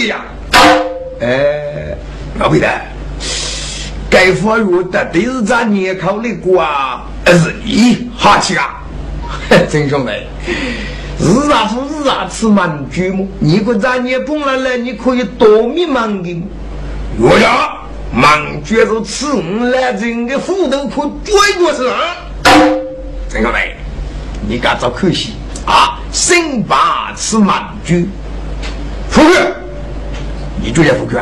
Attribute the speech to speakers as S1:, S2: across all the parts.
S1: 要你破给呀！哎，老辈的，该发育的都是咱年考虑过啊，还是你好气啊？真兄弟，日啊不日啊吃满句么？你个咱年碰了来，你可以多米忙的。我呀。忙觉着吃五来人的斧头可追过去啊！陈小梅，你敢找可惜啊？辛巴吃忙居，就叫富贵，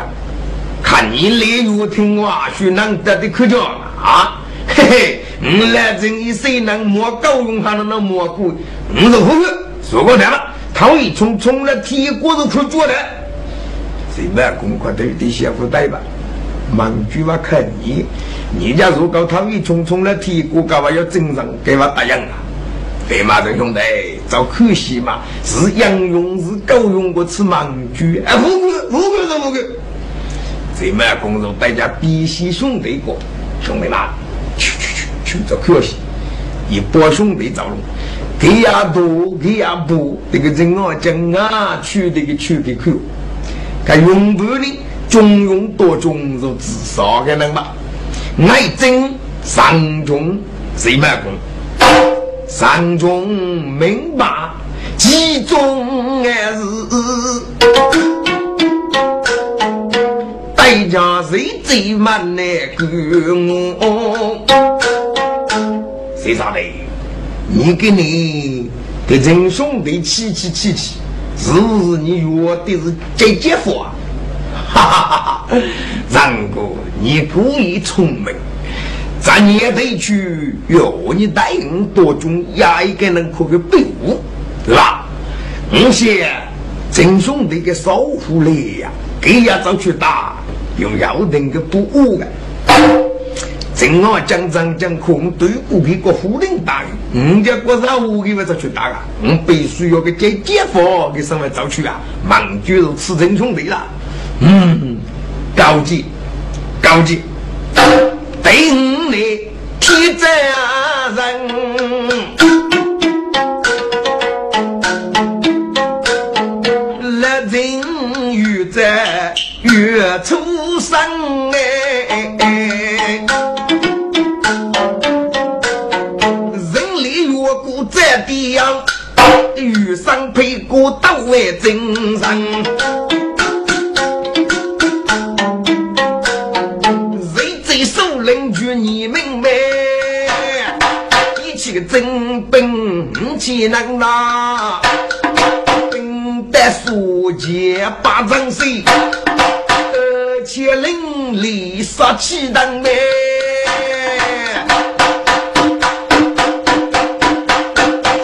S1: 看你烈日听话，学难得的可叫啊！嘿嘿，五来人一谁能摸高用还能那摸过？我是富贵，说过来了，他一从从来铁锅子可做的，谁把公款都得先付带吧？忙句话看你，你家如果他一匆匆来提过，干嘛要正常给我答应啊？对嘛，这兄弟，找可惜嘛，是杨勇是够用过吃忙句，哎，不够，不够是不够。这么工作，大家必须兄弟过，兄弟们，去去去去找可惜，一帮兄弟找路，给呀多，给呀多，这个人啊讲啊，去这个去的去，看用不呢？中庸多种如至少的人吧，爱争上中谁卖工？上中明白其中还是代价谁最慢呢？我谁啥的？你给你给真兄弟气气气气，是不是你约的是姐姐夫啊？哈哈哈！哈，然哥，你故意聪明，咱也得去有。你答应多种，压一个人可个备物，对吧？我些真兄弟个少妇来呀，给呀早去打，又要那个不误的。正我讲讲讲，空对不给个夫人打，人家国少妇给我早去打啊！我必须要个接姐夫给上面早去啊！忙就吃真兄弟了。嗯，高级，高级，对你提责任，来人越在越出生哎，人力越过这地样，遇上配过都为真人。真兵岂能拿？兵得书剑八丈水，而且凌厉杀气腾嘞。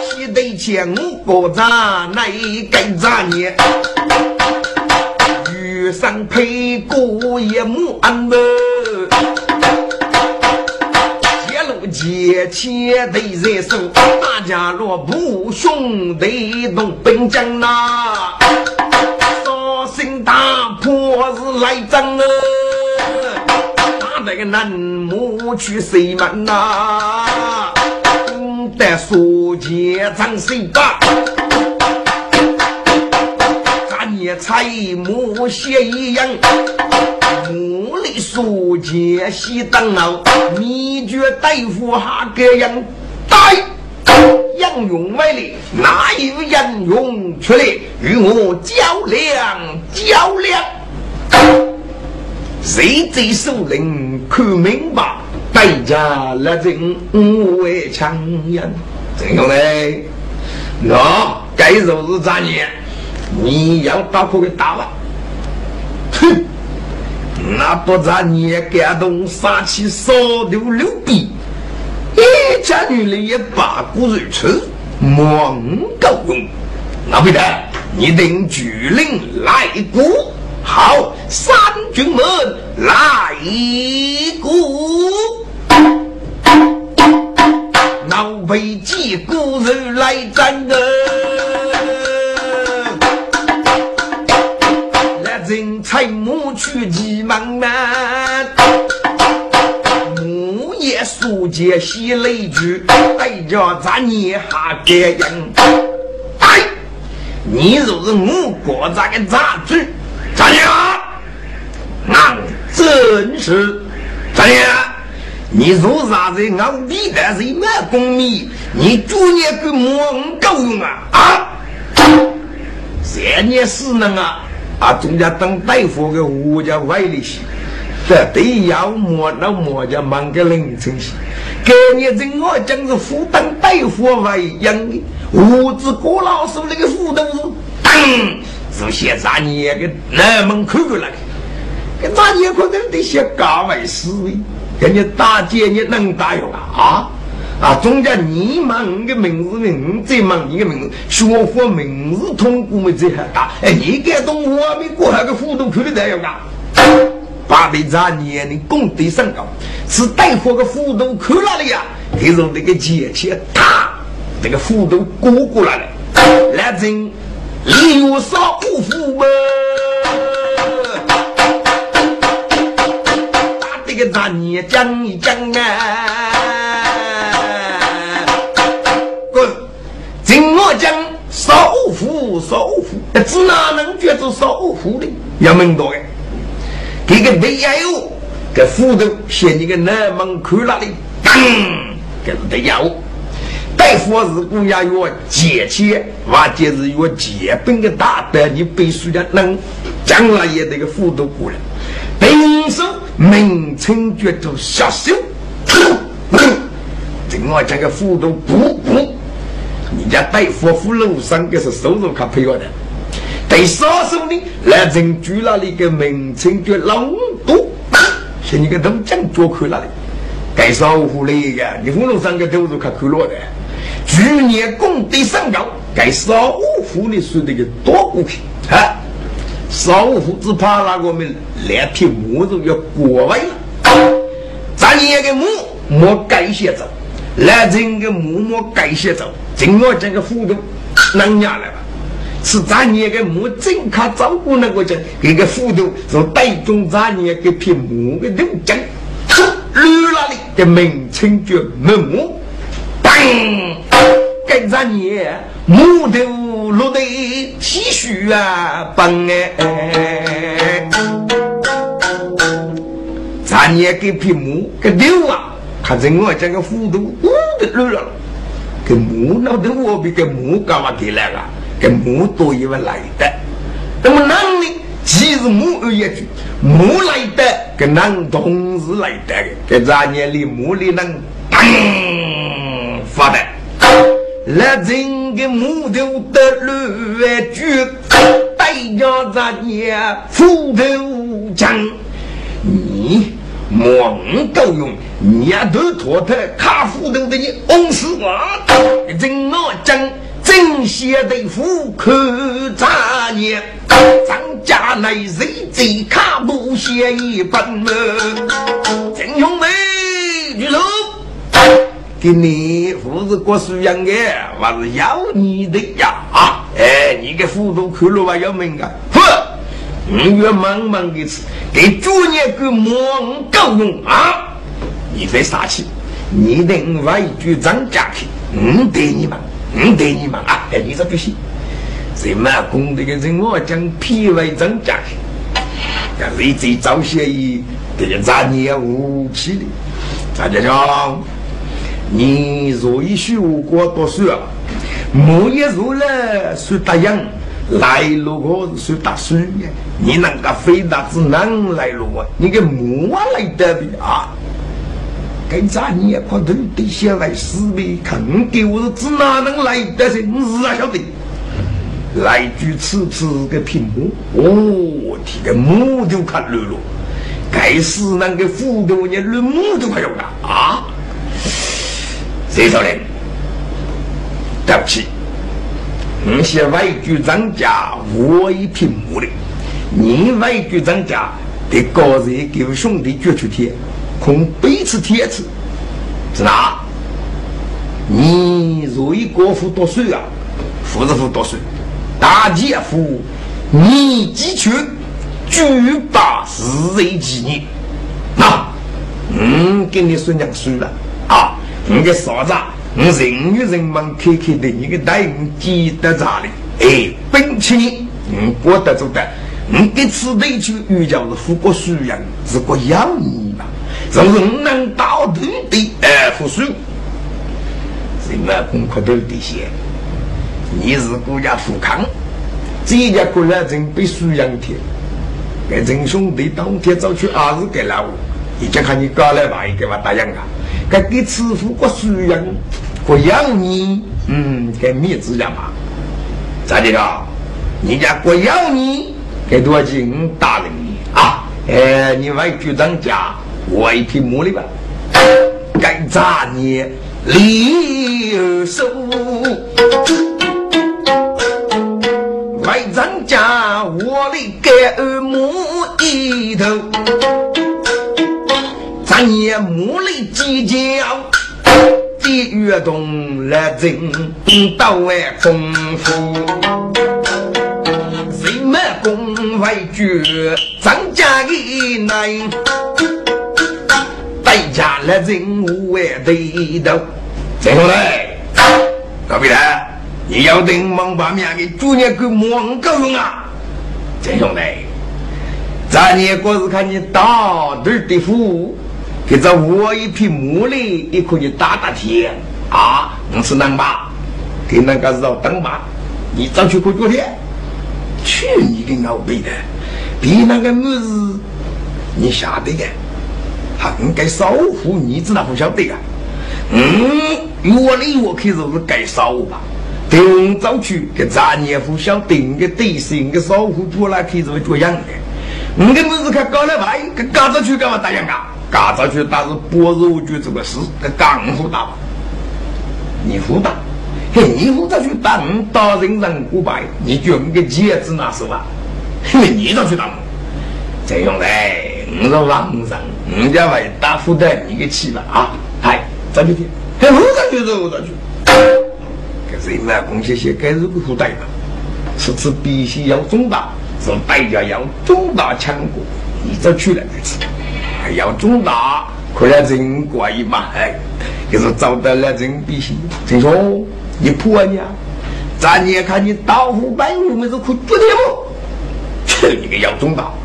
S1: 西对前五国战，哪敢战呢？遇上配过一幕安乐。一切都在手，大家若不兄弟动兵将呐，杀心大破是来争啊！打那个南木去西门呐，得书剑张谁把？咱也才木写一样。木里书剑西当脑，秘诀大夫哈个样带，杨勇威力，哪有杨勇出来与我较量较量？谁最首领看明白，代价来人五位强人，怎样嘞？那该就是咱年，你要打破个打吧，哼！那不然你也感动杀气扫丢六逼，一家女人也把骨肉吃，莫够用。老辈的，你等举令来鼓，好，三军们来鼓，老辈借古人来战啊！人才母去急忙忙，母也书接西雷句，哎叫咱你还这样？哎，你就是我国家的杂志，咋样？那真是咋样？你做啥子？我历代是一万公米，你逐年给莫够用啊？啊？三年四能啊？啊，中间当大夫的我家外里些。这对要么那么就忙个凌晨些，给你人我讲是复当大夫为养的，胡子郭老师那个斧头是当，是现在你个南门看过来，跟咱也可能得些高位思维，给你大姐你能打用啊啊？啊，中间你忙个名字呢，再忙你的名字，学佛名字通过没这还大，哎，你敢动我们过那个斧头看的这样啊？八辈子年龄功德甚高，是大夫个斧头看哪里呀？给从那个节气打那个斧头过过来了，来真李有少五斧嘛，打这个咱年讲一讲啊！听我讲，少斧少斧，只哪能觉着少斧的？要门多的。这个没有，这斧头写你个南门口那里，当，这是得有。大夫是故要有节气，或者是有结本的大德，你必须要能将来也得个斧头过来。平时名称叫做下手，这我这个斧头不不，你家大夫斧楼上个是收入可配合的。第三首呢，来人住那里个名称叫老多，是你个东江做去那里，该少户里个，你葫芦上个都是看看落的。去年工地上高，该少户的说那个多股票啊，少户只怕那我们两匹木头要过位了，咱年个木莫改些走，来人个木莫改些走，今我这个斧头能下来吧？是咱年个木正卡照顾那个讲，这个斧头是带中咱年个片木的六针，绿那里的名称叫木木，当，跟咱年木头落的唏嘘啊，崩哎，咱年个片木个六啊，看着我这个斧头呜的绿了，跟木那的我比个木干嘛给来了？跟木多一位来的，那么男的其实木有一句，木来的跟男同时来的，跟咱年里木里能当发的，来整个木头的绿句，带着咱年斧头枪，你莫够用，你都拖他卡斧头的你翁死我，真我真。正邪对付可杂念，张家内谁最卡不写一本呢？真兄妹，举手！给你胡子过书样的，我是要你的呀！啊，哎，你个糊涂看了吧？要命啊！哼，五月忙忙的吃，给主年个忙够用啊！你别傻气，你等我一句张家去，嗯，对你嘛。嗯，对你嘛啊！哎，你这不行。谁嘛功德的人，我讲批为增加去。要为这早些一这个咱年武器的，咱家讲，你若一学过读书啊，莫一入了算答应，来路个算打算呀。你那个飞达子能来路啊？你个木啊来的啊？跟咱你也可能得先来死呗，肯定我是只哪能来得是你啊晓得？来句次次个屏幕，哦，提个木头看绿了，该死那个斧头你绿木头快用啊啊！谁说的？对不起，你些外局涨价，我一屏幕的，你外局涨价得高人给兄弟决出天。空背刺贴刺，是哪？你若以国父多水啊，夫子夫多水，大姐夫，你几拳举把是人纪念，那嗯，给你孙娘输了啊！你个傻子，我人与人们开开的，你个待遇记得咋的？哎，本钱嗯，过得住的。你给此地去遇教是富国书人，是个养你嘛？从人能到土的哎，富庶，什么功课都得些。你是国家富康，这家过来真被输养天。给真兄弟当天早去二日给了我，已经看你搞来吧，给我答应啊！该给此富国书人，国养你，嗯，给面子呀嘛？咋的了？你家国养你？给多少钱？打了你啊！哎，你外局长家，我一匹马的吧？该咋你离手？外长家，我的该母一头，咱也母的计较，地越动来争到外功夫。公外绝，张家的难，代价来人无外对头。陈兄弟，隔壁的，你要等忙把面给主人给忙够用啊！陈兄弟，咱也光是看你大对的福，给这我一匹马力也可以打打天啊！我是能吧？给那个绕灯吧，你早去过昨天。去你的老辈的，比那个么子，你晓得的，他应该守护，你知道不晓得啊？嗯，我里我可是该烧吧？等早去给咱年夫晓得个对心个守护出来，可是这样的。你个么子看搞了牌，跟搞早去干嘛打样啊？搞早去但是不是我觉这个事，跟刚胡打吧？你胡打？嘿你负责去当大人人古拜，你捐个戒指那是吧？你咋去当？这样嘞，我是王人，人家为打负担你个气吧啊！嗨，咋去听？还我咋去？我咋去？可是那公些些该是个负担吧？此次必须要重大，是代价要重大强过，你这去了就吃，还要重大，可能真怪嘛？哎，就是找到了真必须，陈兄？你婆娘，咱也看你刀斧摆物，没是可绝的不？去你个姚总道！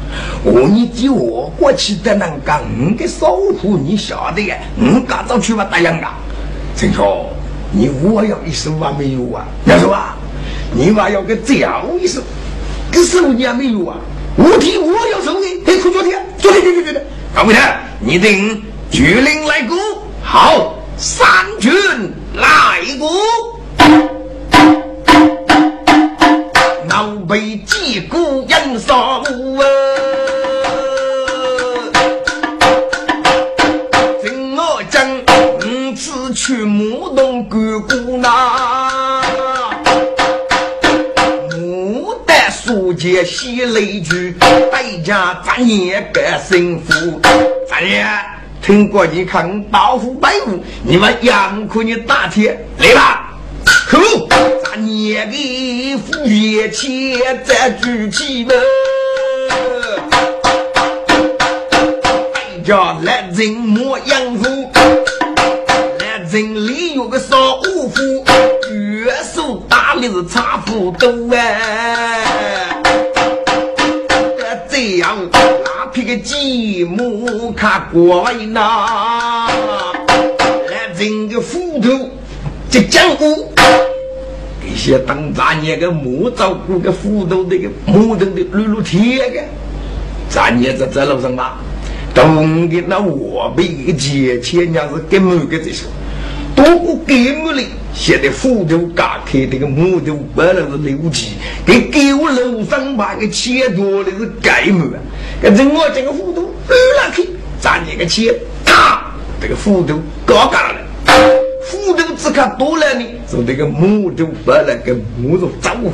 S1: 我你叫我过去的那个五个守护，你晓得呀？我赶早去把打烊啊！陈兄，你我要一手还没有啊？要说啊，你娃要个这样一手，个手你还没有啊？我替我要手的，嘿，快昨天，昨天，昨天，昨天，搞不得，你等举令来鼓，好，三军来鼓。老辈击鼓人少，今我将五次去牧动干鼓那，丹书节喜雷剧，百家咱也百幸福，咱也听过你看刀斧摆物，你们杨可你打铁来吧。可咱年的富裕钱再举起嘛，家来人莫养父，来人里有个少五夫，月手打的是差不多哎。这样那批个积木看过来呐，来人个斧头。这江湖，这些当咱年个木照顾个斧头那个木头的绿绿铁个，咱年在这路上嘛，东的那我被个借钱家是根本个这些，多过根本的，现在斧头嘎开这个木头本来是六级，给给我楼上把个钱多的是盖木啊，跟着我这个斧头绿了去，咱年个钱，咔，这个斧头嘎嘎了。斧头只看多了呢，从那个木头把那个木头找回，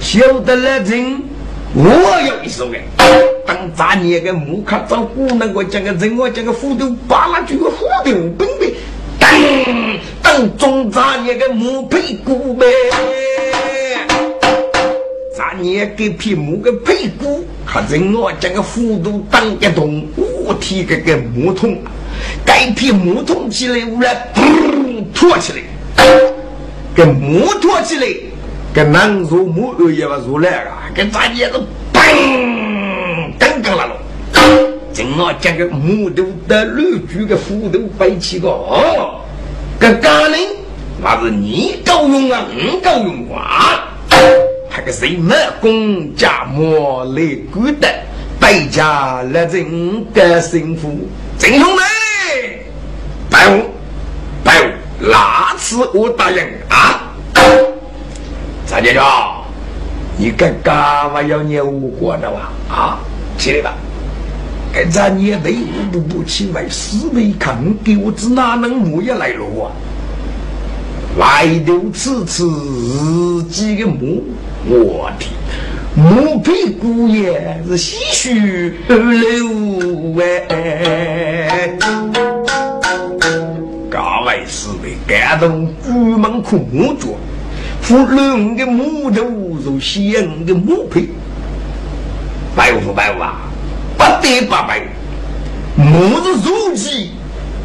S1: 晓得了人，我有一手哎。当咱那个木卡找古那个讲个人，我讲个斧头，把那几个斧头本本，当当中咱那个木屁股呗。咱也给皮木个屁股，看人我讲个斧头当一动，我提个个木桶。该匹木桶起来，我来噗拖起来，跟木拖起来，跟南如木二也不如来啊，跟咱也是嘣，刚刚了喽。正好将个木头的绿竹的斧头摆起个哦，跟刚人那是你够用啊，我够用啊，还个谁么公家莫来管的，百家来人个幸福，真兄弟，拜我拜我，那次我答应啊，张姐姐，你干干嘛要念五过的哇？啊，起来吧。该咱也得不不起来，死为看，给我子哪能木也来了啊？来头此次自己的木，我的木皮姑爷是唏嘘流哎！各位四位感动，举门苦木脚，扶人的木头如仙的木皮，拜不拜啊？不得八百，木是如鸡，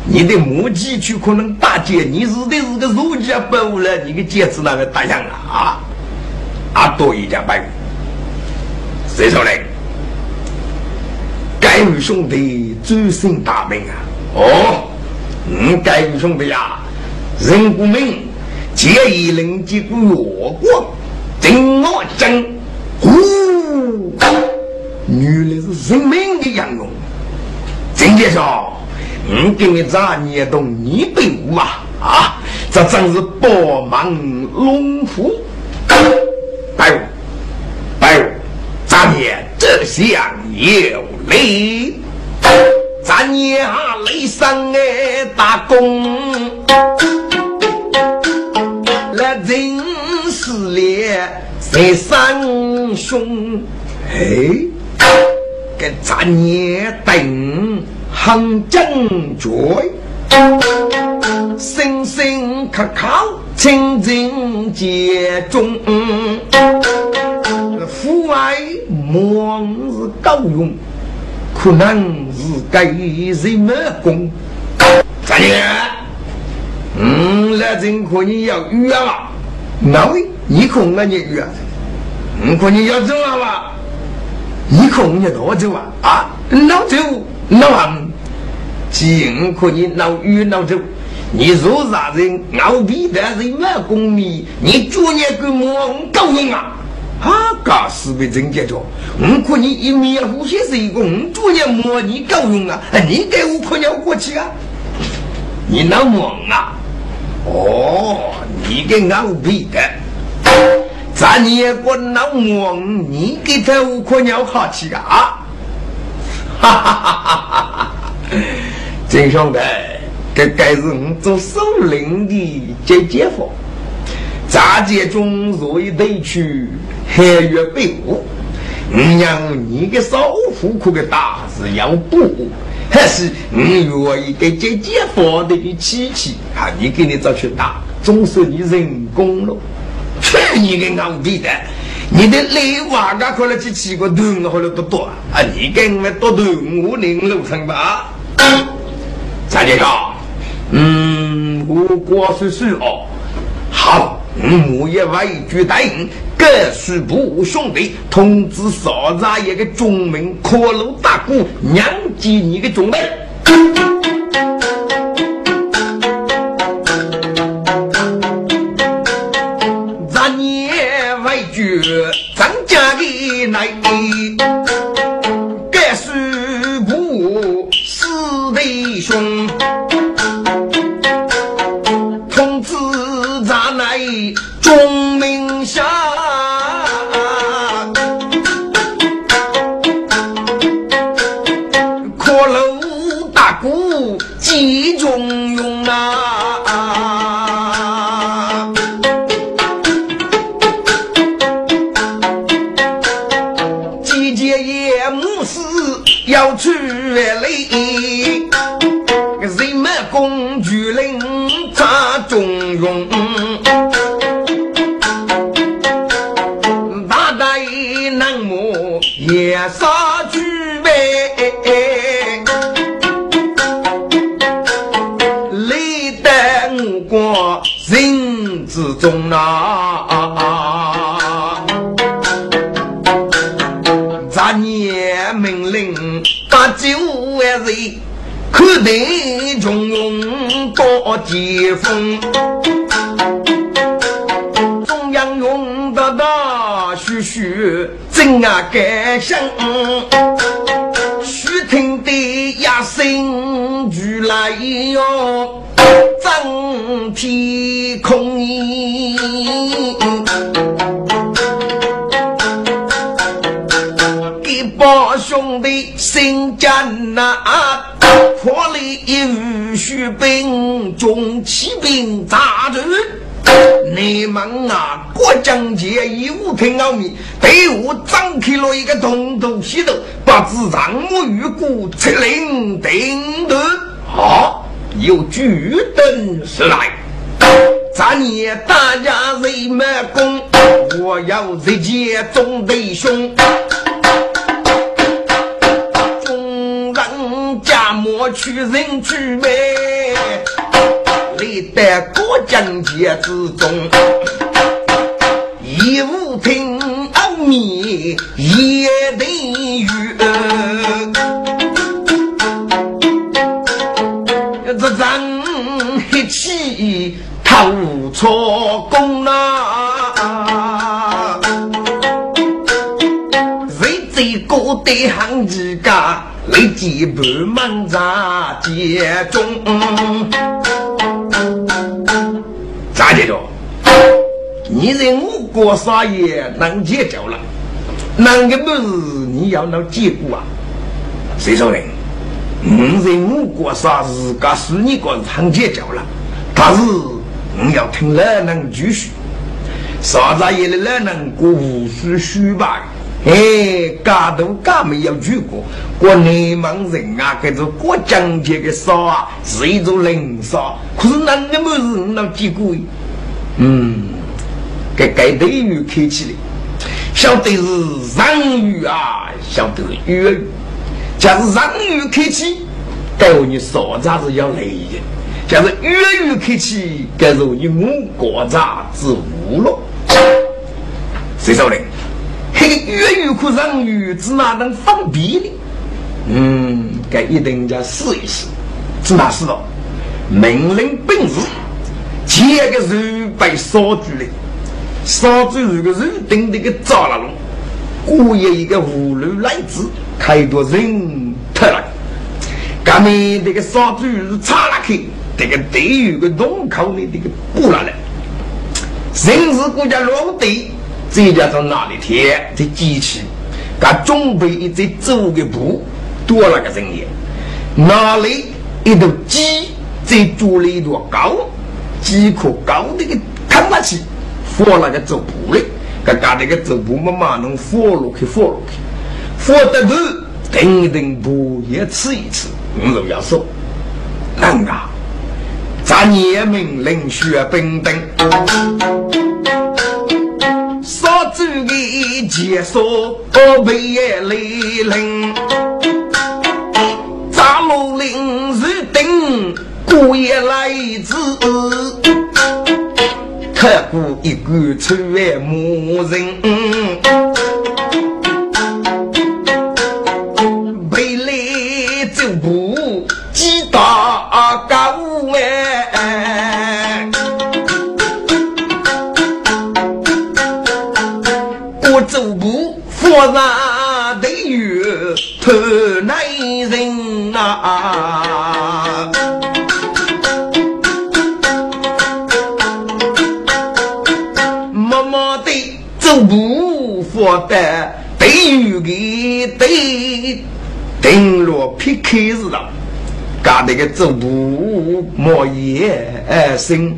S1: 你的木鸡去可能打劫，你是的是个如鸡啊，不了，你个戒指那个打响了啊，啊多一家百，谁说嘞？盖玉兄弟周身大名啊！哦，嗯，盖玉兄弟呀，人不明，借一人结果月光，真我真，呼。原来是人民的养用，真介绍，我给你咋念动一百五啊？啊，这真是宝马龙虎，拜物拜物，咱念这项有礼，咱念下雷声哎打工，来人是烈在三兄哎。给咱也等很正确，声声可靠，清净节中。父爱莫是高用，可能是该人么功。咱爷，嗯，那真可你要约了，那位你可我你约，嗯，可你要走了吧？你空你多走啊？啊，老走老行，尽可以老远老走。你若啥人熬皮的人没功名，你做年个么高人啊？啊，搞死被真结着。我可你一面呼吸是一个，我做年么你高用啊？你给我可要过去啊？你那么啊？哦，你给熬皮的。咱也不能忘，你给他五块鸟好吃啊！哈哈哈哈哈哈！真兄弟，这该是我做首领的姐姐夫。杂界中若一对去，还越被误。我让你个少妇可个大事要补，还是我愿意给姐姐夫的妻妻，哈，你给你找去打，总算你人工了。去你个牛逼的！你的雷娃个可能去起个头，我后来多多啊！你跟我们多头，我领路程吧。张姐长，嗯，我过是是哦。好，我也委屈答应。各属部兄弟通知少扎一个中门可路大鼓，娘接你个中门。中啊！咱年命令把九万人，可得中庸多接风。中央用得到徐徐真啊感想。听得呀声如来哟，整天空兄弟心艰难，破里一须兵，中起兵扎住。你们啊，过江节义务听奥秘，队伍张开了一个洞洞西头，把子让我与孤出领定的。好，有举灯时来，咱也大家人马攻，我要日见众弟兄，莫去人去呗。历代过江节之中，一无听阿弥也得语，这人一起头错功啊！谁最高的行几家，立即不满在节中。咋的着？你在我国撒野能解救了，那个不是你要能结果啊？谁说的？你在我国撒自家是你个很解救了，但是你要听老人继续，撒在野的老人过无数虚吧？哎，嘎都嘎没有去过，过你们人啊，跟着过江节的少啊，是一种人少。可是那个么是那几个？嗯，给该队员客气的，晓得是让语啊，晓得是粤语。假是让语客气，该我你啥子是要累的；假是粤语客气，该说你我国咋子无了。谁说的？这个粤语和人语是哪能分别呢？嗯，该一定要试一试。是哪试了？命令本事，前个肉被烧住了，烧住如个肉顶那个炸了龙，过夜一个葫芦来子开多人特了，革命这个烧猪是插了去，这个地狱个洞口里这个补了来，人是国家落地。再加上哪里天这机器，给准备一只走的步，多了个人也。哪里一头鸡在做了一朵高，几棵高的个看下去，放那个走步嘞，给搞那个走步嘛嘛能放落去放落去，放得头等等步也吃一吃，我都要说，人啊，咱也命令学兵丁。少主的结束，被雷凌，扎罗林是等过夜来子，刻骨一个出外牧人，我那得有头男人啊，默默的走步，佛的得有个得顶落劈开似的，搞那个走步莫言声，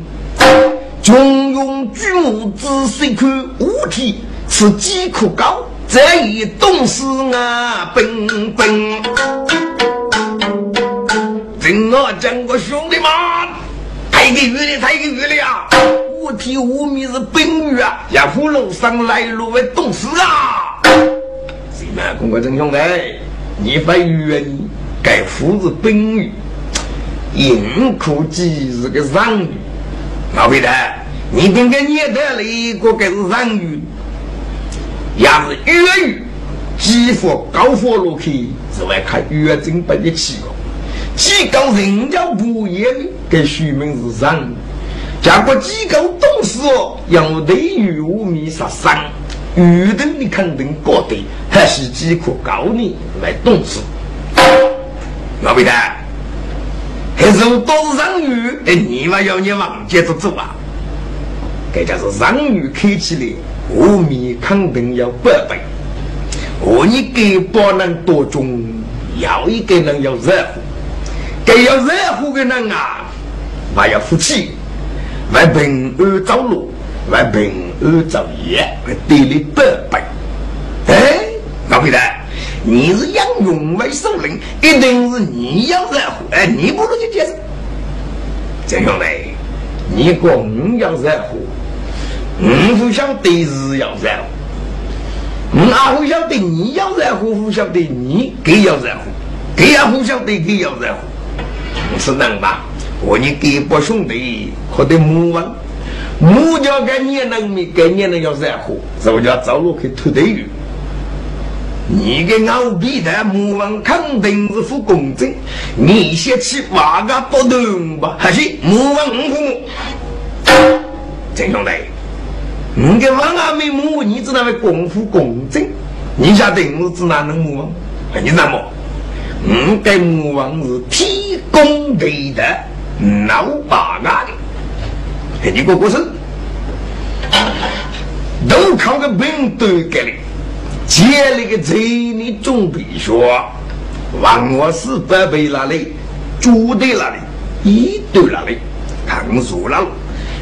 S1: 穷用巨物仔细看物体是几可高。这一动是啊，奔奔！听我讲个兄弟们，太给鱼了，太给鱼了呀！五体五米是本鱼啊，也葫芦上来路为动事啊！谁们公哥真兄弟，你发鱼啊你？该夫是本鱼，银库鸡是个上语，老辈的，你跟个念得了一个个是上语，也是粤语，激活高火路去，是外看粤正本的气候，几高人家不业，给书名是上语，结果几高董事哦，用对语无米杀伤，语的你肯定觉得还是几可高你来懂事，老辈的。还是都是让鱼，哎，你嘛要你往接着走啊！这叫是让鱼开起来，后面肯定要百倍。我你给不能多种，要一个人要热乎，给要热乎的人啊，还要福气，为平安走路，为平安走业，为得你百倍。哎，老皮的。你是杨勇为首领，一定是你要热乎。哎，你不如去解释。这兄弟，你讲你要热乎，我不晓得是要在乎。我阿不晓得你要在乎，不晓得你给要在乎，给也不晓得给要在乎。是能吧？我你给不兄弟，可得母王，母叫给你能没给你能要在乎，是不叫走路去偷队友。你个老逼的母王肯定是副公正，你先去挖个不动吧？还是母王五父？郑兄弟，你个王阿妹母，你知道为功夫公正？你晓得我是哪能母王？你那么，我跟母王是天公地德，老八嘎的，你过过生，都靠个兵队给你。接了个财，你总比说，王我是不被那里，住在那里，一堆那里，看熟了，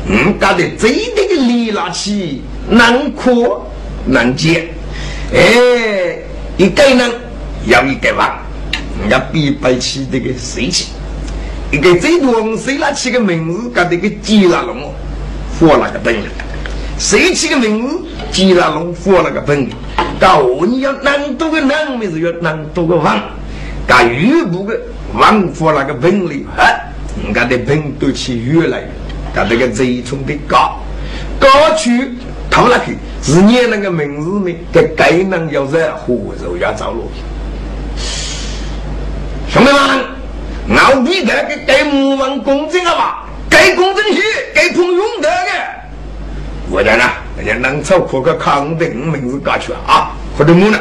S1: 嗯，搞得这的个力拿起，能哭能接，哎，一个人要一个王，要必备起这个水气，一个最多谁拿起个名字，搞得个吉拉龙，活那个本领，谁起个名字，吉拉龙活那个本领。到你要难多个难，没是要难多个王，噶越不个王佛那个本领，哎，人家的本都起越来越，噶这个贼冲的高，高去投了去，是念那个名字呢，给该能要热乎就要走路。兄弟们，熬比得给该母王公正了吧？该公正些，该碰用得的。我讲呢，人家能操苦个康定名字过去啊，或者么呢？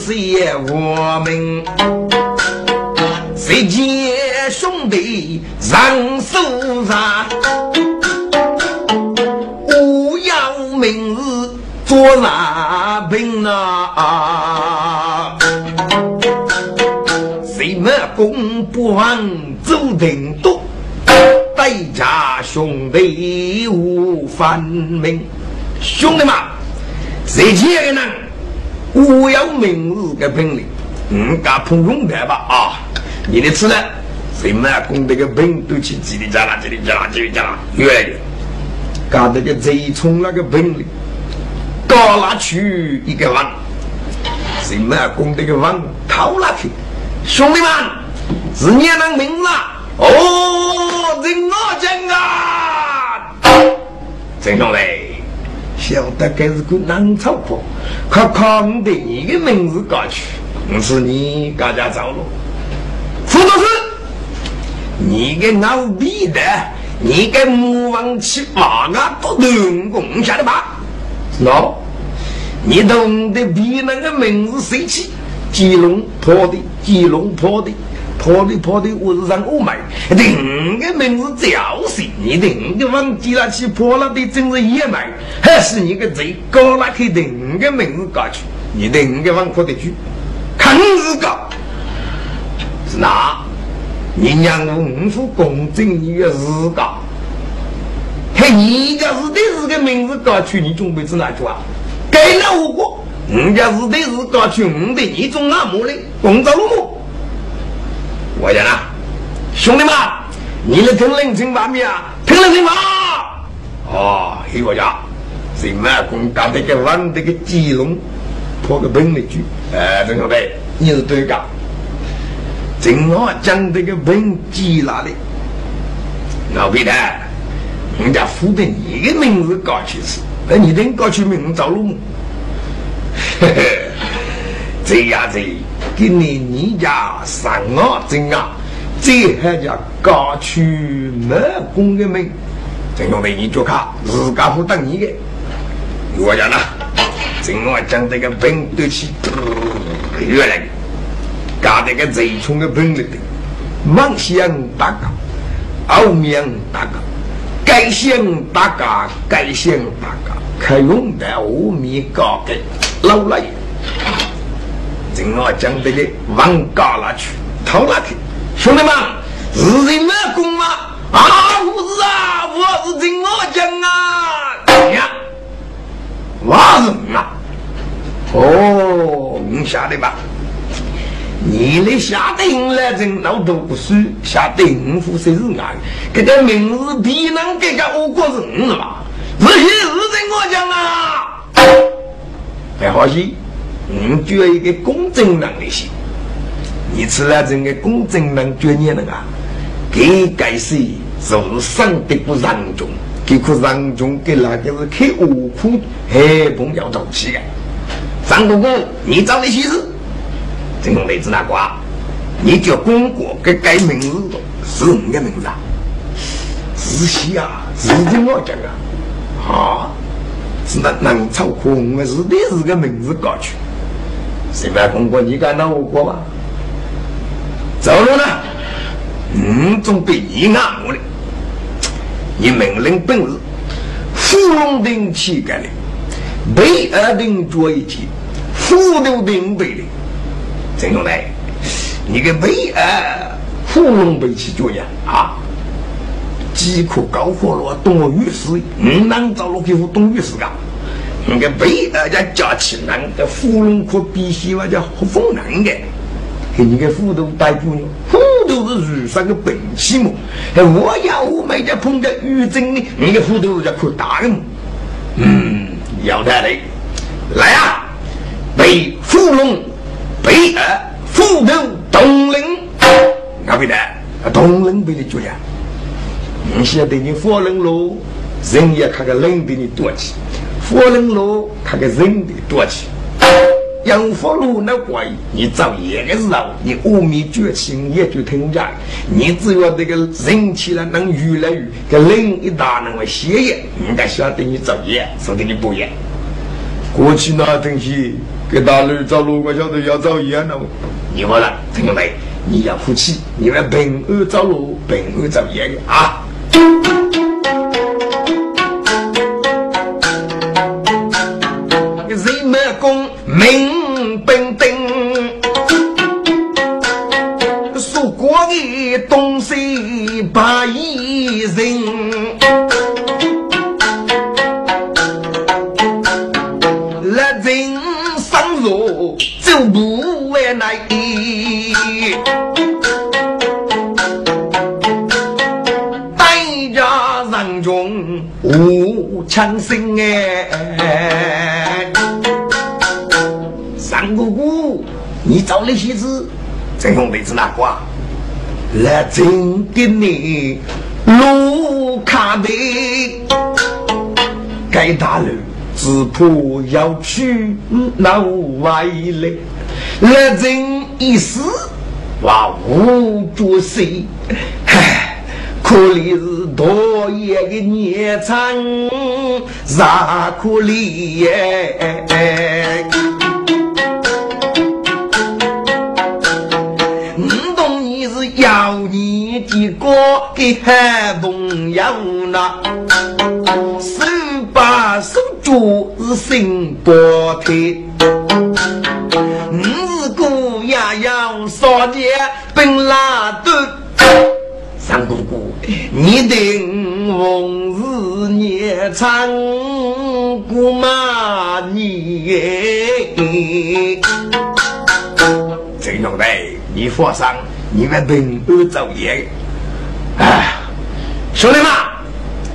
S1: 的名字是我们，谁见兄弟上手上，我要名字做啥兵啊？谁没功不忘走定多，代价兄弟无反命，兄弟们，谁见的呢？我有名字的本领，嗯，敢碰用的吧啊！你的吃呢？谁满功德个本都去叽里喳啦、叽里喳啦、叽里喳啦，越来越。搞这个贼冲那个本领，高拿去一个王，谁满功德个王掏了去？兄弟们，是你能名字哦，人我讲啊，真兄弟。晓得该是个南草坡，可康的你的名字过去，不是你家家走路。副都是你个老逼的，你个母王七八个都能攻下的吧？喏，你懂得比那个名字谁起？吉隆坡的，吉隆坡的，坡的坡的，我是让我买。另个名字叫谁？你另个忘记了去破了的，真是野蛮，还是你个最高那去另个名字过去？你另个忘破的去，看日个是哪？你娘五副公正你个日个，嘿，你家是的是个名字过去，你准备是哪句啊？给了我过。人家是的是搞穷的，你种哪么的？工作路我讲啊，兄弟们，你来听人情八米啊，听人情吧。哦，黑我家，谁买公搞这个玩这个鸡笼，破个本的句，哎，郑小贝，你是对的。正好讲这个本鸡哪里？老皮的，人家付的你的名字搞去是，那你能搞去名字路？嘿嘿，这样子今年你家上啊真啊，这还叫高去没功的命，这兄弟你就看自家不等你的，我讲了，正我讲这个病都起越来，搞这个最穷的病了的，梦想大个，奥面大个，该想大个，该想大个，可用的阿弥高给。老来，正好将这个往高了去，偷了去。兄弟们，是人没功吗？啊，不是啊，我是正好讲啊。呀，我人啊。哦，你晓得吧？你来下定来真老多不输，下定府谁是俺？这个名字比能给个我国人是吧？是是正我讲啊。还好些，你就要一个公正能力些。你吃了这个公正能决念了啊？给该谁是？上的不让中，给可让中给那个是？开恶苦，还碰要斗气的。张公公，你找那些事，这个妹子那瓜，你叫公公给改名字是？你的名字啊？是？西啊，是？听我讲啊，啊。是？那能操控的是？的是？个名字搞去，谁办公过？你敢闹我过吗？走路呢？嗯，总比你俺我的。你命令本日芙蓉顶起干的，北二顶做一起，福六顶北的。郑兄弟，你个北二芙蓉北起做呀？啊？饥渴高火了，东御史，嗯，能找罗皮夫东御史干？那个北大家加起来，的芙蓉可必须我叫好风人的，给你个斧头带住呢，斧头是如上个兵器嘛。哎我要我买家碰见玉珍呢，你个斧头是叫可大的嘛。嗯，要得嘞，来啊，北芙蓉，北二斧头东陵，哪边的？东陵北的主呀。你晓得你佛人路，人也看个人比你多起；佛人路他个人的多起。杨佛路那怪，你造业的时候，你阿弥觉醒也就听讲。你只要这个人起来能越来越，个人一大那么歇业，人家晓得你造业，说的你不业。过去那东西给大路造路，我晓得要造业了。你好了，听到没？你要服气，你们平安造路，平安造业啊！功名本定，说过的东西不一人，来人上路走不为难。无强生哎，你找那些字，真兄弟子哪个？来真给你路看的，该大路只怕要去老外嘞，来真一时话无着谁，可怜是多爷的年长，啥可怜？我你的哥给好朋友呐，手把手做是心不退。我是姑爷要少年本拉顿。三姑姑，你定红日年长过马年。
S2: 陈兄弟，你放心，你们平安走业。哎，
S1: 兄弟们，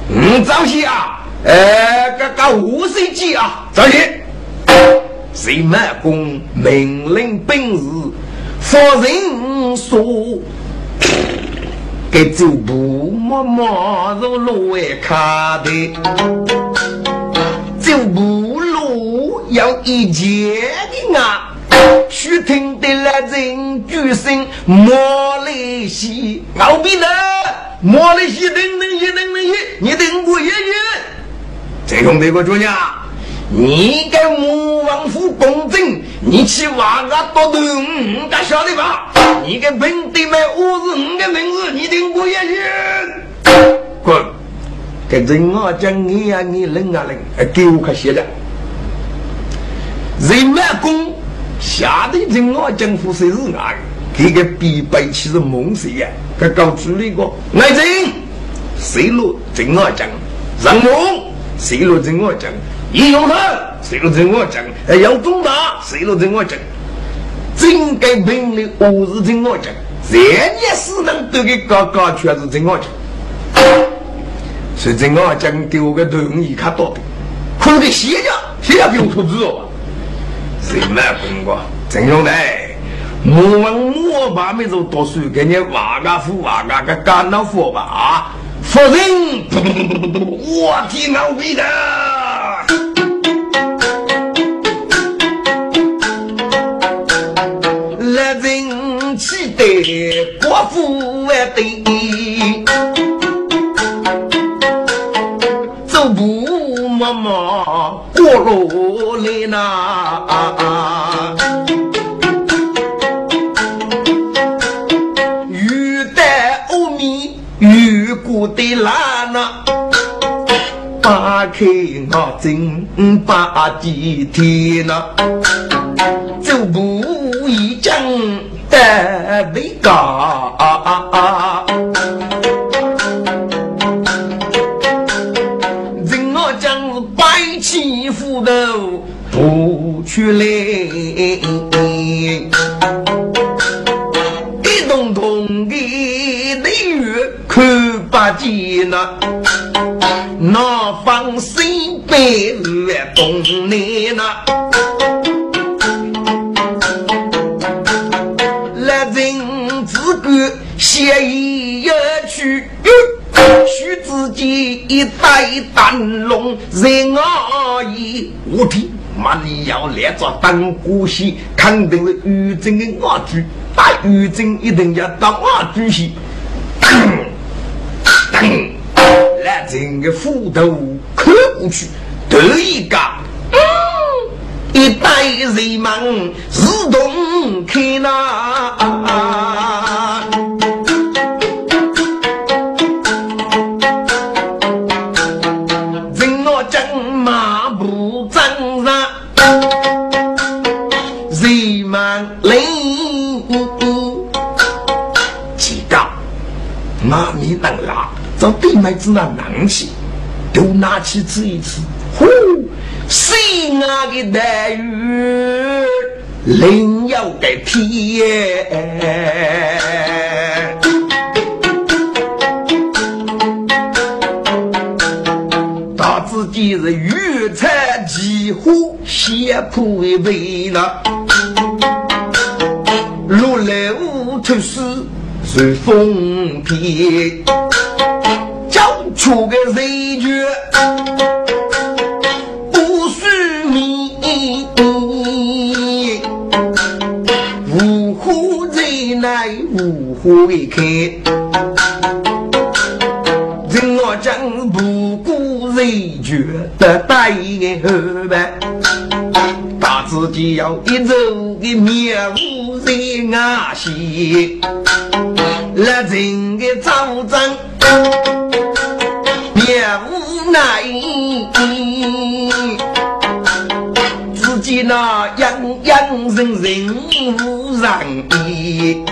S1: 嗯，早些啊！哎，个个五十几啊，早些。谁满公命令本事，夫人说。给走步默默入路外看的，走步路要一截的啊！须听得来人举声莫来西，敖比呢？莫来西等等一等等一，你等我一日，
S2: 这兄弟我主娘。
S1: 你给吴王府公正，你去挖个多头，你敢晓得吧？你给本地买五十五个名字，你听我一句，
S2: 滚！
S1: 给人啊讲你呀，你冷啊冷，给我可写的。人满公下的人啊讲富是俺，这个必备其实梦谁呀？他搞出了一个爱人，谁落人啊讲，人梦谁落人啊讲。一用他，谁都听我讲；要中大，谁都听我讲。整个兵力我是听我讲，人家死人都给搞搞，全是听我讲。所以听我讲，给我个同意看到的，可是个歇家，歇家不用出资哦。谁没跟过？陈兄弟，我问我爸没做读书，给你挖个富，挖个个干老夫吧啊！夫人，我听老逼的。把地天呐，走步一将得为高，人我将是白起斧头不去来，一动动的雷雨看不见呐。那方西北东南呐，来人自个写一要去，许自己一带灯笼，人而已。我听妈你要来做当姑息，肯定是玉珍的二主，打玉珍一定要当二主席。来整个斧头看过去，头一嘎，一代人们自动开那，妈咪能拉。找弟妹子那囊气，都拿起吃一吃。呼，谁那个待遇，另有个天。大自己是鱼菜几乎先铺一杯了，如来无头丝随风飘。出个人绝五虎人来五虎开，上不顾人绝的带后呗，大自己要一走的面无人啊西，那人的造张面无奈，自己那样样人人无让意。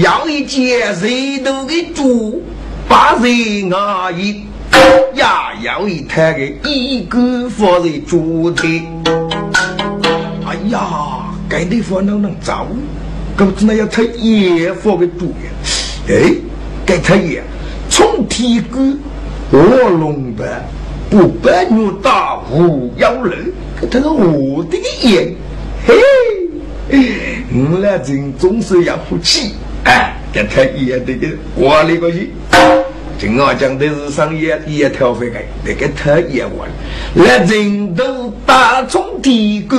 S1: 要一件谁都给猪，把人阿姨呀，要一摊个一个放在猪的。哎呀，该地方能能走，可不那要他也放个猪呀？哎，该他也从体格卧龙板，不白牛大虎腰人，他是我的眼，嘿，我那人总是要服气。哎，给他也这个管理过去。今我讲的是商业也挑回来，那个他也完，那人都打从地沟，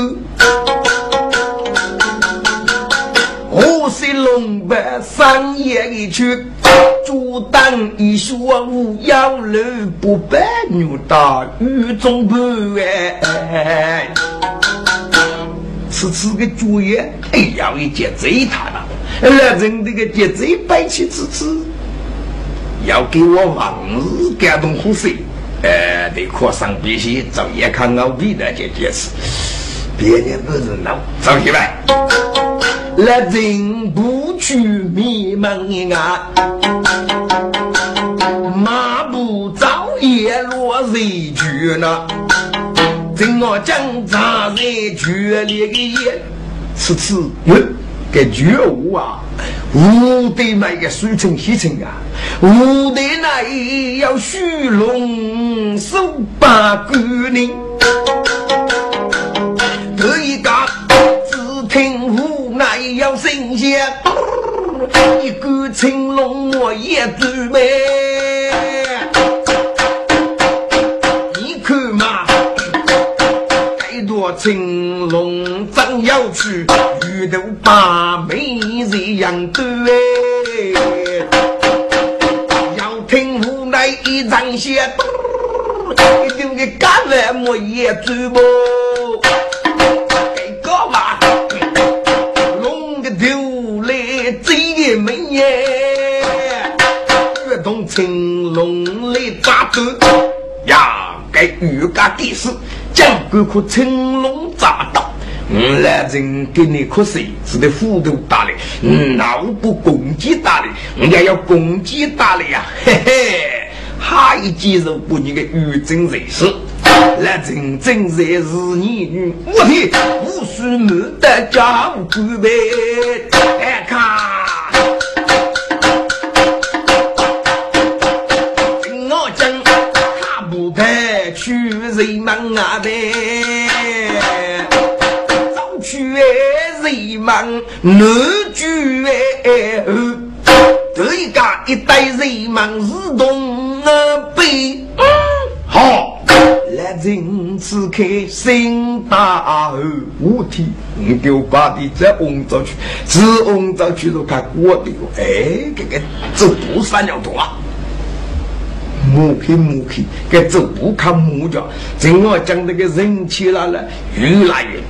S1: 我是龙白商业一去，阻挡一说五幺六不白牛大雨中不哎，此次个主业，哎呀，一件最大了。那人这个节奏摆起之子，要给我往日感动呼吸，呃，得课上必须早夜看奥比那件件事，别人不是闹，走起来。那人不去迷茫啊，马不早也落人去呢，正我讲茶人决裂的夜，此次嗯。个觉悟啊，无得买个水城西城啊，无得那要虚龙手把鬼灵，这一个只听无奈要神仙，一个青龙我也准备。青龙正要去，玉头把美人养对，要听无奈一张血，一定给干完莫也走不。给个嘛，龙的头来追个门耶，跃动青龙来扎头呀，该玉家的事。将官可青龙乍到，我来人给你瞌睡，只得斧头打的，嗯脑不攻击打的，我也要攻击打的呀！嘿嘿，哈一接受不你个玉真人士，那真正才是你女，我的无数没得家务准备，哎看。人忙啊的，哎人忙，难聚哎，这一家一代人忙自动啊背。好，来人此刻心大后，五天你给我把的再翁着去，只翁着去都看我的哎，这个这不三两多啊。木皮木皮，该走不看木脚，正我讲这个人气来了，越来越，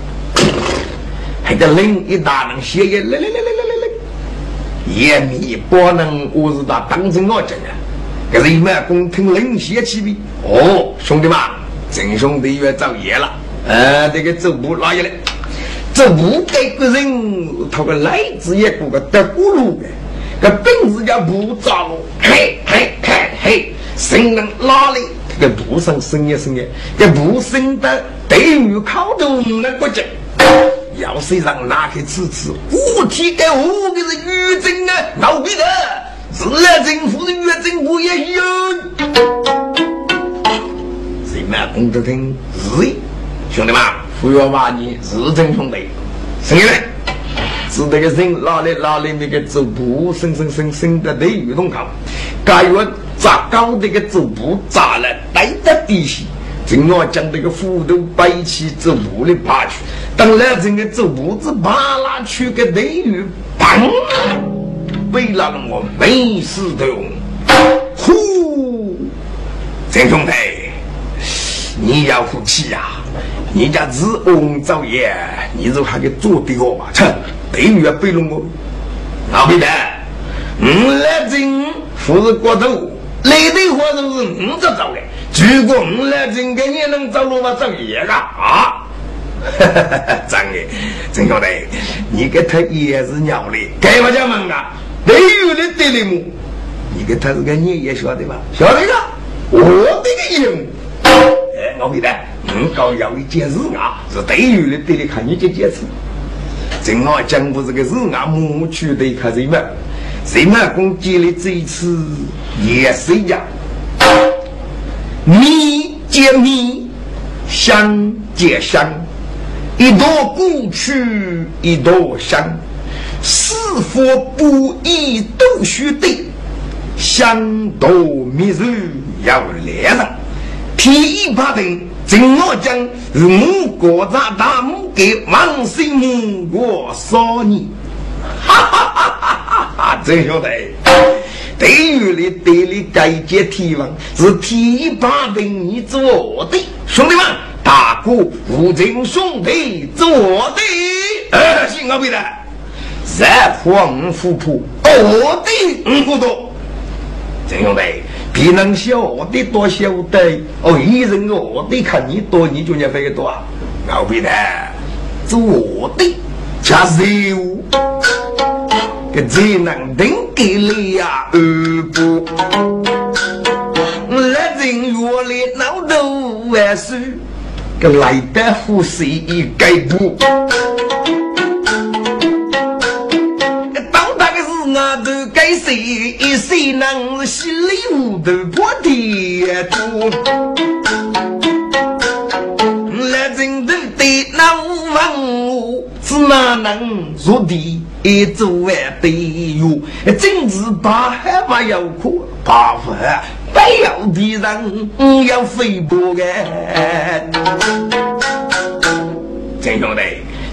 S1: 还个人一大人血液来来来来来来来，也米不能我是他当成我讲的，这人们光听人血气的。哦，兄弟们，真兄弟要造业了，呃，这个走步拉下来，走步给个人他个来子也过个得咕噜的，个本事叫不着，嘿嘿嘿嘿。谁能拉哩？这个不生生也生也，这不生的对于靠都那个劲。要是让拿去吃吃，我提给五个是狱政啊，老逼的，是来政府的狱政府也有。谁们懂得听？是兄弟们，不要骂你，是真兄弟，谁来？是那个人拉来拉来那个走步，生生生生的对于同靠，该月。砸高的个走步咋了，带在底下。正我将这个斧头摆起走步的爬去，当然这个走步子爬拉去个队员，砰！备了我没事的。呼，陈兄弟，你要服气呀！你家是翁造业，你就还给做的我嘛？切，等于要背了我。老皮蛋，我来真不是过头，来的话都是我这找的。如果我来真给你能找罗马造业个啊？哈哈哈！真的，陈兄弟，你给他也是鸟的，该我家门啊，没有的对的么？你给他是个你也晓得吧？晓得个，我这个人，哎，老皮蛋，我搞要一件事啊，是对于的对的，看你这件事。正好讲不是个事啊，母去的看谁嘛？谁嘛？攻击了这一次也是一样，米接米，香接香。一朵过去一朵香，是否不易都须得？香多密日要来了，天一八定，正我讲是我国家大母给王姓母国少年，哈哈哈哈哈！真晓得，对于你对你改接天王是天一八定，你做的兄弟们。大哥，吴敬兄弟做的，呃，行啊，为的，三黄虎扑，我的五不多。这兄弟，别人晓得多晓得，哦，一人我的看你多，你就念飞多啊。老为的，做的加肉，个只能顶给你呀，二不。来人若来闹头万事。个来得呼吸一盖布，当大个是我都该谁？谁能心里无头破地土？来真头的那问我，只哪能入地一做完的哟？真是把海不要苦，把饭。不要的人要飞步的，真兄弟，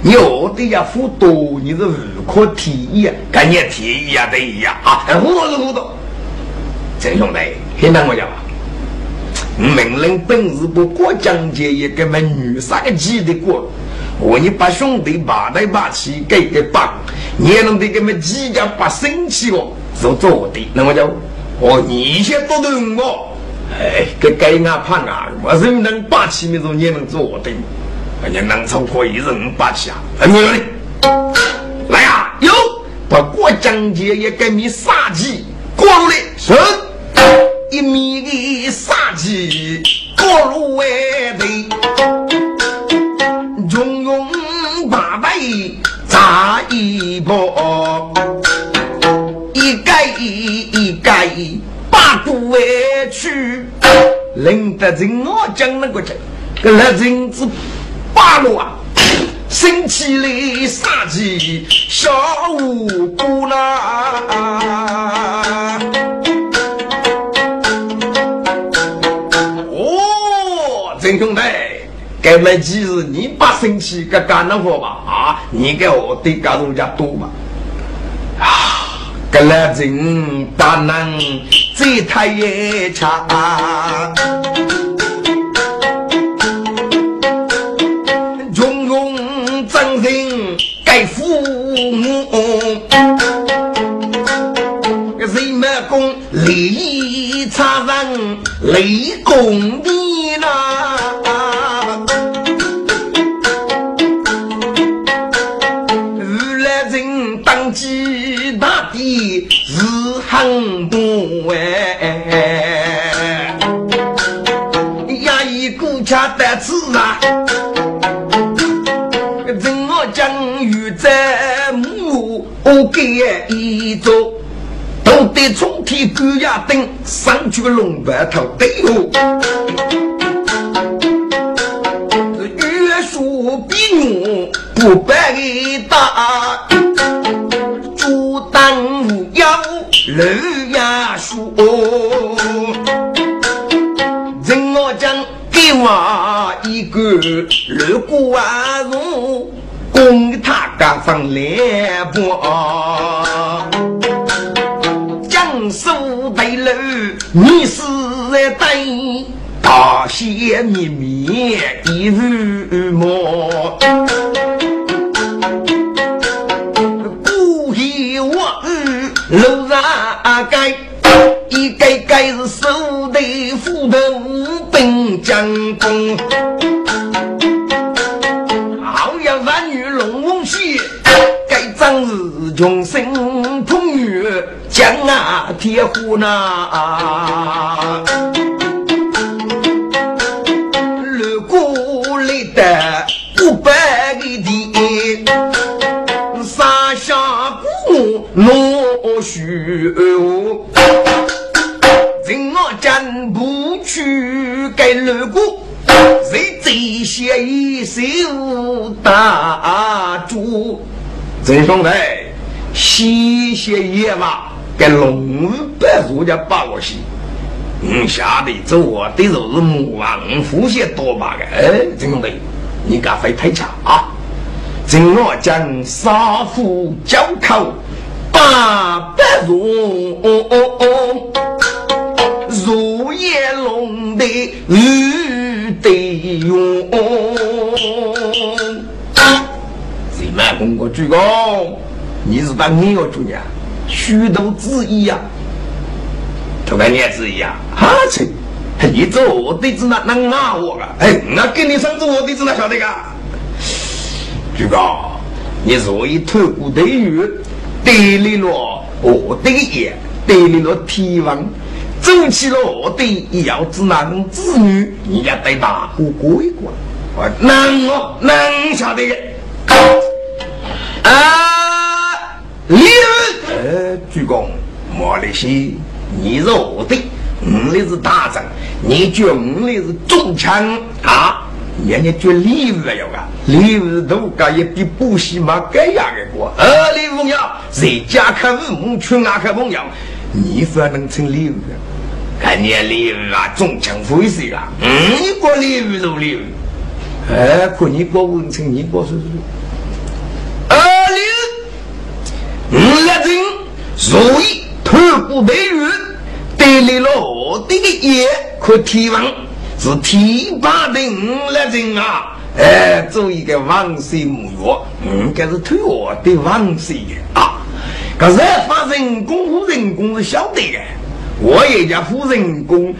S1: 你我的呀糊涂，你是无可提议，跟你提议呀对呀啊，糊涂是糊涂。真兄弟，听到我讲吧？命令本事不过江姐一个美女三个鸡的过，我你把兄弟把来把去给给绑，你弄得个么鸡家不生气哦，是做的，那么就。哦，你先多懂我，哎，个该俺怕俺，我是能霸气，那种也能做我的，人家能超过一人霸气啊！哎，没有的，来呀，有把过江姐也给你杀鸡，过路的是一米的杀鸡，过路外的，中庸八百一波。一改八股委屈，领得人我讲那个讲，个那人子八路啊，生气的杀气小无辜啦。哦，真兄弟，该买几日你把生气给干了活吧？啊，你给我得干人家多嘛？啊！格拉人大能最太也差，中庸真人该父母，人们公利益差人立功的家的子啊，人我将与在母给一座，都得从天高呀登上去龙白头对哦，越说比我不白大。楼呀树，我一个二孤人，供他个分两半。江苏大楼，你是对大些秘密的预谋，故意我在街。一盖盖是手的斧头兵将功。好呀，万女龙凤戏，盖章是穷生풍雨江啊铁虎呐。如果来得五百个地，撒下古落雪，不去该如果。谁最先一手打住？真兄弟，西些野马跟龙白族家把我西。嗯，下得走我的就是木王呼些多把个。哎，真兄弟，你敢会太强啊？真我将杀虎交口把白族，如夜龙的雨得用。谁满公国鞠躬？你是把你要主呀？虚度之意呀？都跟你之意呀？哈切！你做我弟子那能骂我个？哎，那跟你上做我弟子那晓得个？鞠躬！你若以透过对于得理了我的眼，得理了天王，走起了我的要子男子女，你要对大伙过一过。我能哦，能晓得的。啊，李呃，鞠躬，莫里西，你是我的，我的是大将，你觉我的是中枪啊？人家觉礼物要啊，礼物都该也比补习嘛该样的过。呃，李凤瑶，谁家看五母去哪看凤瑶？你反能成礼物的？看你礼物啊，中枪会死啊！嗯，你过礼物都礼物，哎，可你过文成，你过是是。二六，五来人，所以头部美玉，得来了我的个爷可提问。是提拔的五来人啊！哎，做一个王岁木月，应该是推我的王岁的啊。可是发人工夫人工是晓得的，我也家夫人工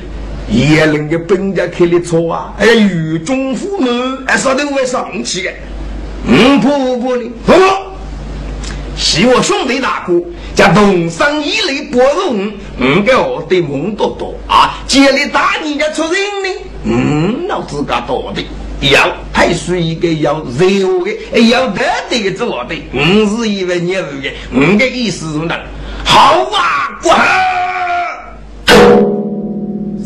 S1: 也能给本家开的错啊！哎，与中父母哎，啥都会上去的。嗯，不不的，不。是我兄弟大哥，叫东山一雷波容，嗯，给我的梦多多啊！接里大你家出人呢，嗯，老子家多的，要还是一个要热的，要得得的做的，嗯，是一位业务的，嗯，的意思是呢，好啊，过。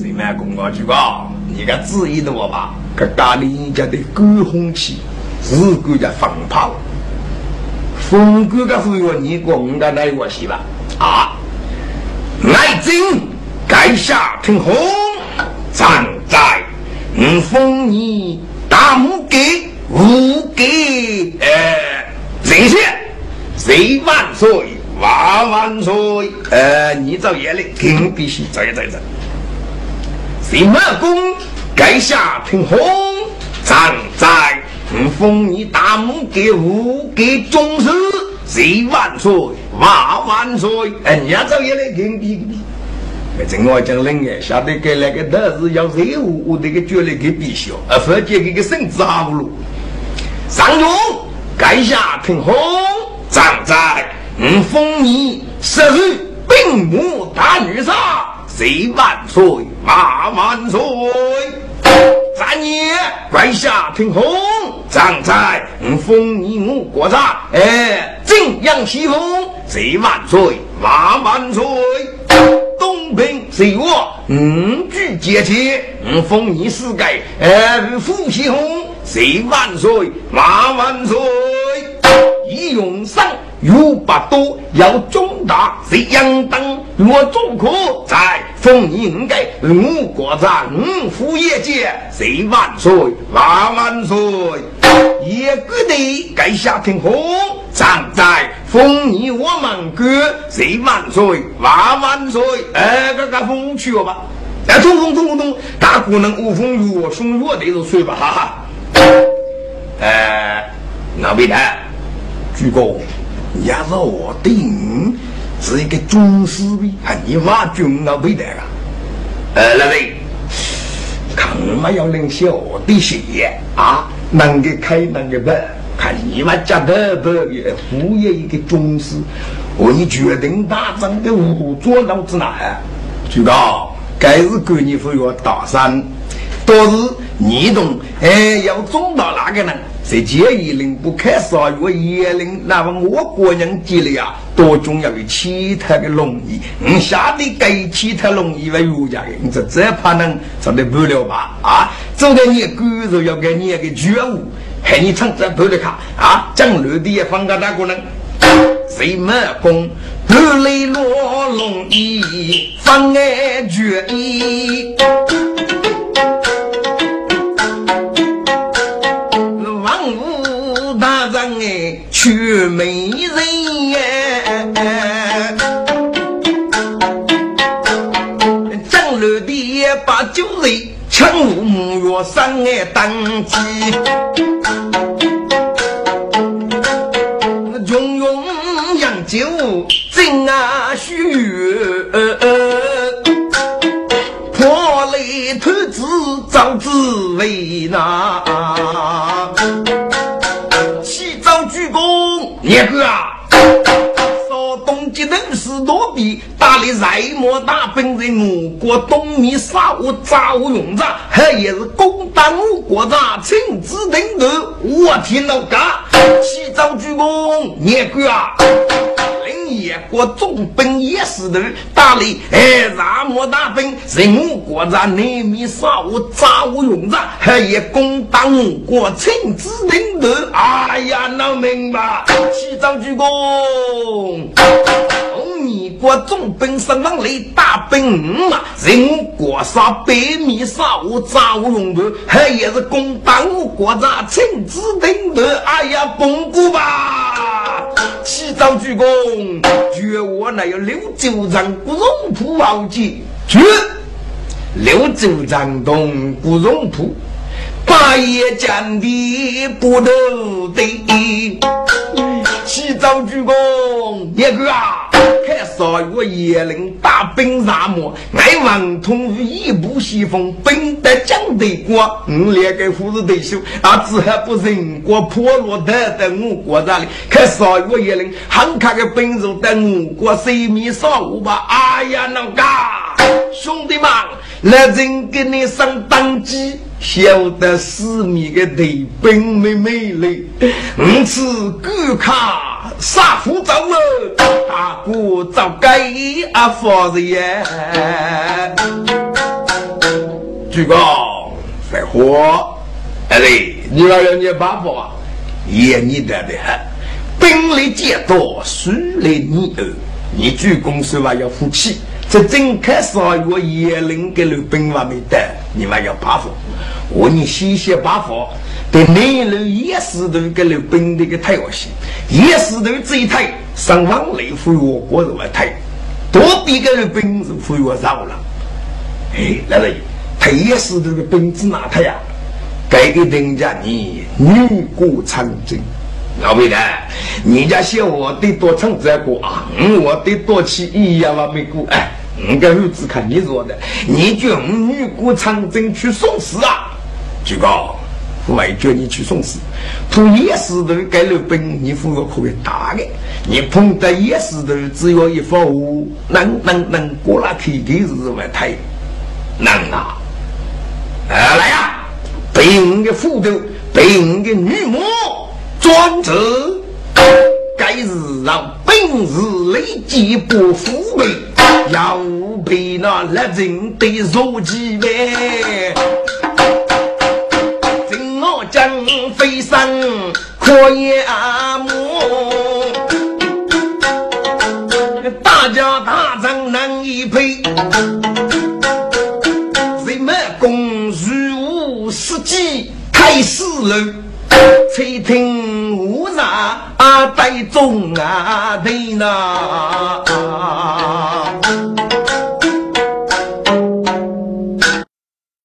S1: 谁卖公告去吧？你个质疑的我吧？可家里人家的高红旗，是国家放炮。风哥个会话，你讲的那个是吧？啊，爱憎该下听红，站在五封你大拇给五给呃这些谁万岁万万岁呃，你找爷嘞，肯必须走一走一走。谁马公该下听红，站在。封你大拇给五给中士，谁万岁万万岁！人家走也来跟比比。正我讲人哎，晓得给那个都是要热乎乎的个脚来给比小，而否则这个身子好了。上中盖下听红，站在五封你十日并母大女上，谁万岁万万岁！三爷跪下听红，站在封你我国上，哎，正阳西风，谁万岁万万岁！东平随我五举节气，封你四盖，哎，福西红，谁万岁万万岁！一用上。有不多要重大，谁应当我中可在封应该五国在五府业界，谁万岁万万岁！一个的该下听红，站在封你我们哥谁万岁万万岁！哎，个个封去了吧？哎，通通通通通，大姑娘无风雨，送月的就睡吧，哈哈。哎，老贝太，鞠躬，你要是我定是一个宗师的，还你挖军老贝太啊？呃，那位，看嘛要能小的些啊，能给开能给办。看你们家的的副业一个宗师，我你决定打仗的无做到之哪？最高，该是管你府要打山，倒是你懂哎，要中到哪个呢？这建议令不开杀月也令那么我国人记了呀，多重要于其他的农业，你下的给其他农业为儒家的，你这这怕能做得不了吧？啊，走的你骨肉要给你一个觉悟。害你唱这不的卡啊！将绿的也放个大姑娘，谁没功？独来落龙衣，放爱绝意。娶美人。哎，将绿的把酒人。强如木月三爱登基，中庸养酒真啊虚，破雷投资造滋味呐，大，哥啊。一人是多比，打的再么大本人，我国东面杀我早用着，还也是攻打我国的亲自领导。我听了嘎，起早鞠躬，念哥啊！一国重兵也是的，打哩哎，那么大兵，人我国在南面杀我早用着，还也攻打我国亲自领导。哎呀，闹明白，起早鞠躬。你国重兵上往里大兵嘛，人国杀百米杀我早用的，还也是攻打我国在亲自领导。哎呀，蒙古吧，起早鞠躬。绝我那有六九丈古绒铺豪杰，绝六九丈东古绒铺，八爷将的不斗的，起早鞠躬，一个啊！看少月野岭大兵沙漠，爱王通于一步西风，本得将对过。我两个胡子对手，啊，只还不人过破落的在我国这里。看少月野岭，汉卡的本事在我国水面上舞吧。哎呀，那个兄弟们，来人给你上当机。晓得四面的对兵美美丽，五次赶卡杀虎走了，大哥早该啊放人耶！主公，快活！哎嘞，你老要你爸爸，也你得的很，兵力渐多，水来你儿？你主公说话要服气，这正开始啊我叶林给刘兵还没得，你们要怕服。我你西西八佛，对内陆野石头跟刘本的个太恶心，野石头这一台上往内服我国人来台，多比个刘本是服我少了。哎，来了，太野石头的本子哪台呀？该给人家你女过长征，老妹的，人家写我得多唱这个啊，我得多起一样嘛没过哎，我个儿子看你说的，你叫我女过长征去送死啊？举高，外叫你去送死，碰野石头盖了本，你负个可以大的。你碰到野石头，只要一发火，能能能过那天天日外太能啊！啊来呀，被我的斧头，被我的女魔专制，该日让今日累计不富贵，要被那来人得入几呗。将飞升可也木，大家大战难一配。人们共如五十几开始楼，才听无人啊，在中啊，人呐、啊